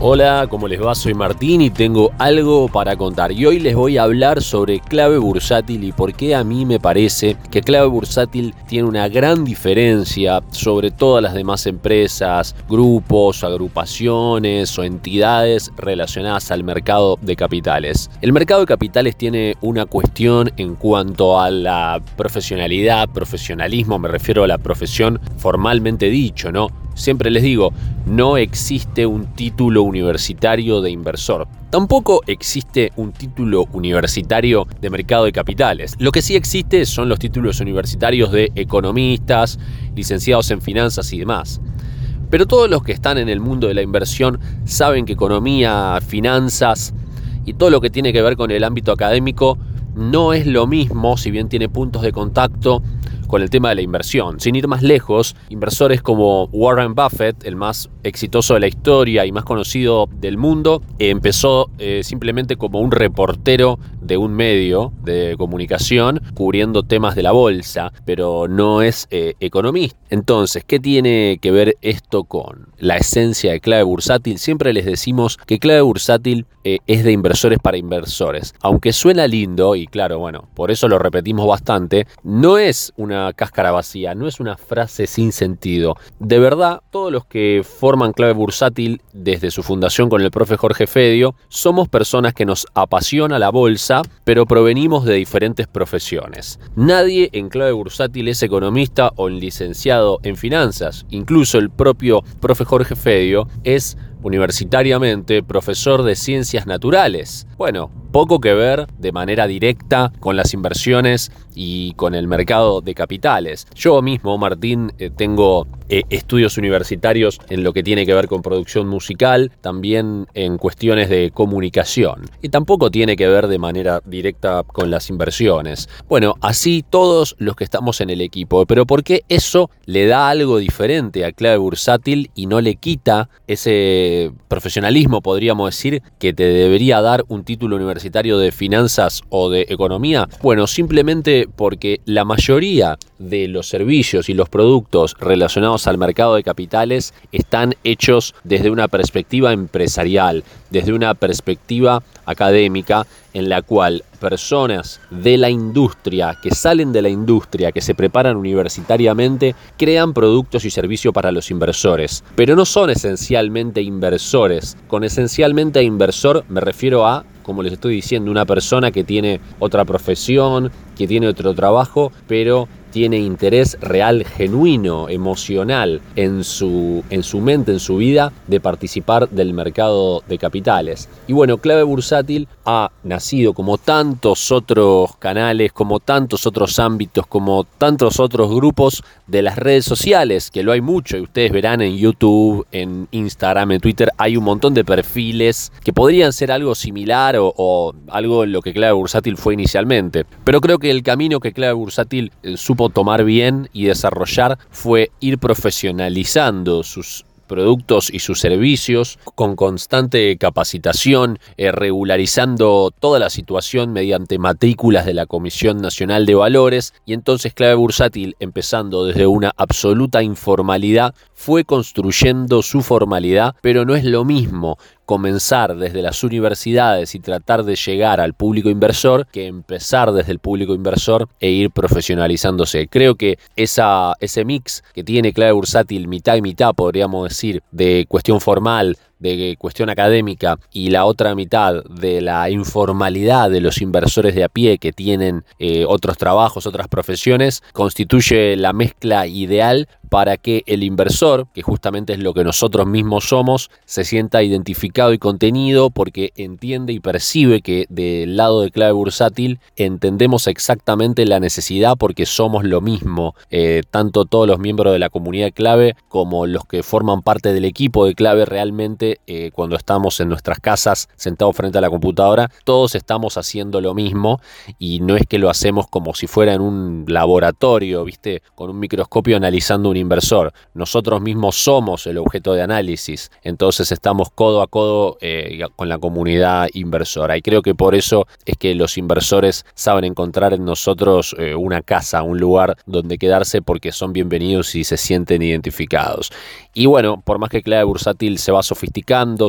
Hola, ¿cómo les va? Soy Martín y tengo algo para contar. Y hoy les voy a hablar sobre clave bursátil y por qué a mí me parece que clave bursátil tiene una gran diferencia sobre todas las demás empresas, grupos, agrupaciones o entidades relacionadas al mercado de capitales. El mercado de capitales tiene una cuestión en cuanto a la profesionalidad, profesionalismo, me refiero a la profesión formalmente dicho, ¿no? Siempre les digo, no existe un título universitario de inversor. Tampoco existe un título universitario de mercado de capitales. Lo que sí existe son los títulos universitarios de economistas, licenciados en finanzas y demás. Pero todos los que están en el mundo de la inversión saben que economía, finanzas y todo lo que tiene que ver con el ámbito académico no es lo mismo, si bien tiene puntos de contacto con el tema de la inversión. Sin ir más lejos, inversores como Warren Buffett, el más exitoso de la historia y más conocido del mundo, empezó eh, simplemente como un reportero de un medio de comunicación cubriendo temas de la bolsa, pero no es eh, economista. Entonces, ¿qué tiene que ver esto con la esencia de clave bursátil? Siempre les decimos que clave bursátil eh, es de inversores para inversores. Aunque suena lindo, y claro, bueno, por eso lo repetimos bastante, no es una cáscara vacía, no es una frase sin sentido. De verdad, todos los que forman Clave Bursátil desde su fundación con el profe Jorge Fedio, somos personas que nos apasiona la bolsa, pero provenimos de diferentes profesiones. Nadie en Clave Bursátil es economista o licenciado en finanzas, incluso el propio profe Jorge Fedio es universitariamente profesor de ciencias naturales. Bueno, poco que ver de manera directa con las inversiones y con el mercado de capitales. Yo mismo, Martín, eh, tengo eh, estudios universitarios en lo que tiene que ver con producción musical, también en cuestiones de comunicación. Y tampoco tiene que ver de manera directa con las inversiones. Bueno, así todos los que estamos en el equipo. Pero ¿por qué eso le da algo diferente a clave bursátil y no le quita ese profesionalismo, podríamos decir, que te debería dar un título universitario de finanzas o de economía? Bueno, simplemente porque la mayoría de los servicios y los productos relacionados al mercado de capitales están hechos desde una perspectiva empresarial, desde una perspectiva académica en la cual personas de la industria, que salen de la industria, que se preparan universitariamente, crean productos y servicios para los inversores. Pero no son esencialmente inversores. Con esencialmente inversor me refiero a como les estoy diciendo, una persona que tiene otra profesión, que tiene otro trabajo, pero tiene interés real, genuino, emocional en su, en su mente, en su vida, de participar del mercado de capitales. Y bueno, Clave Bursátil ha nacido como tantos otros canales, como tantos otros ámbitos, como tantos otros grupos de las redes sociales, que lo hay mucho y ustedes verán en YouTube, en Instagram, en Twitter, hay un montón de perfiles que podrían ser algo similar o, algo en lo que Clave Bursátil fue inicialmente. Pero creo que el camino que Clave Bursátil eh, tomar bien y desarrollar fue ir profesionalizando sus productos y sus servicios con constante capacitación, eh, regularizando toda la situación mediante matrículas de la Comisión Nacional de Valores. Y entonces Clave Bursátil, empezando desde una absoluta informalidad, fue construyendo su formalidad, pero no es lo mismo comenzar desde las universidades y tratar de llegar al público inversor que empezar desde el público inversor e ir profesionalizándose. Creo que esa, ese mix que tiene clave bursátil mitad y mitad, podríamos decir, de cuestión formal, de cuestión académica y la otra mitad de la informalidad de los inversores de a pie que tienen eh, otros trabajos, otras profesiones, constituye la mezcla ideal para que el inversor, que justamente es lo que nosotros mismos somos, se sienta identificado y contenido porque entiende y percibe que del lado de clave bursátil entendemos exactamente la necesidad porque somos lo mismo, eh, tanto todos los miembros de la comunidad clave como los que forman parte del equipo de clave realmente eh, cuando estamos en nuestras casas sentados frente a la computadora, todos estamos haciendo lo mismo y no es que lo hacemos como si fuera en un laboratorio, ¿viste? Con un microscopio analizando un inversor. Nosotros mismos somos el objeto de análisis, entonces estamos codo a codo eh, con la comunidad inversora y creo que por eso es que los inversores saben encontrar en nosotros eh, una casa, un lugar donde quedarse porque son bienvenidos y se sienten identificados. Y bueno, por más que Clave Bursátil se va sofisticando,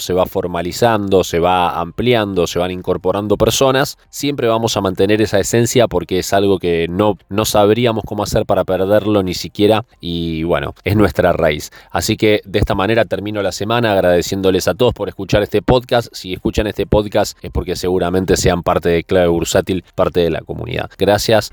se va formalizando, se va ampliando, se van incorporando personas, siempre vamos a mantener esa esencia porque es algo que no, no sabríamos cómo hacer para perderlo ni siquiera y bueno, es nuestra raíz. Así que de esta manera termino la semana agradeciéndoles a todos por escuchar este podcast. Si escuchan este podcast es porque seguramente sean parte de Clave Bursátil, parte de la comunidad. Gracias.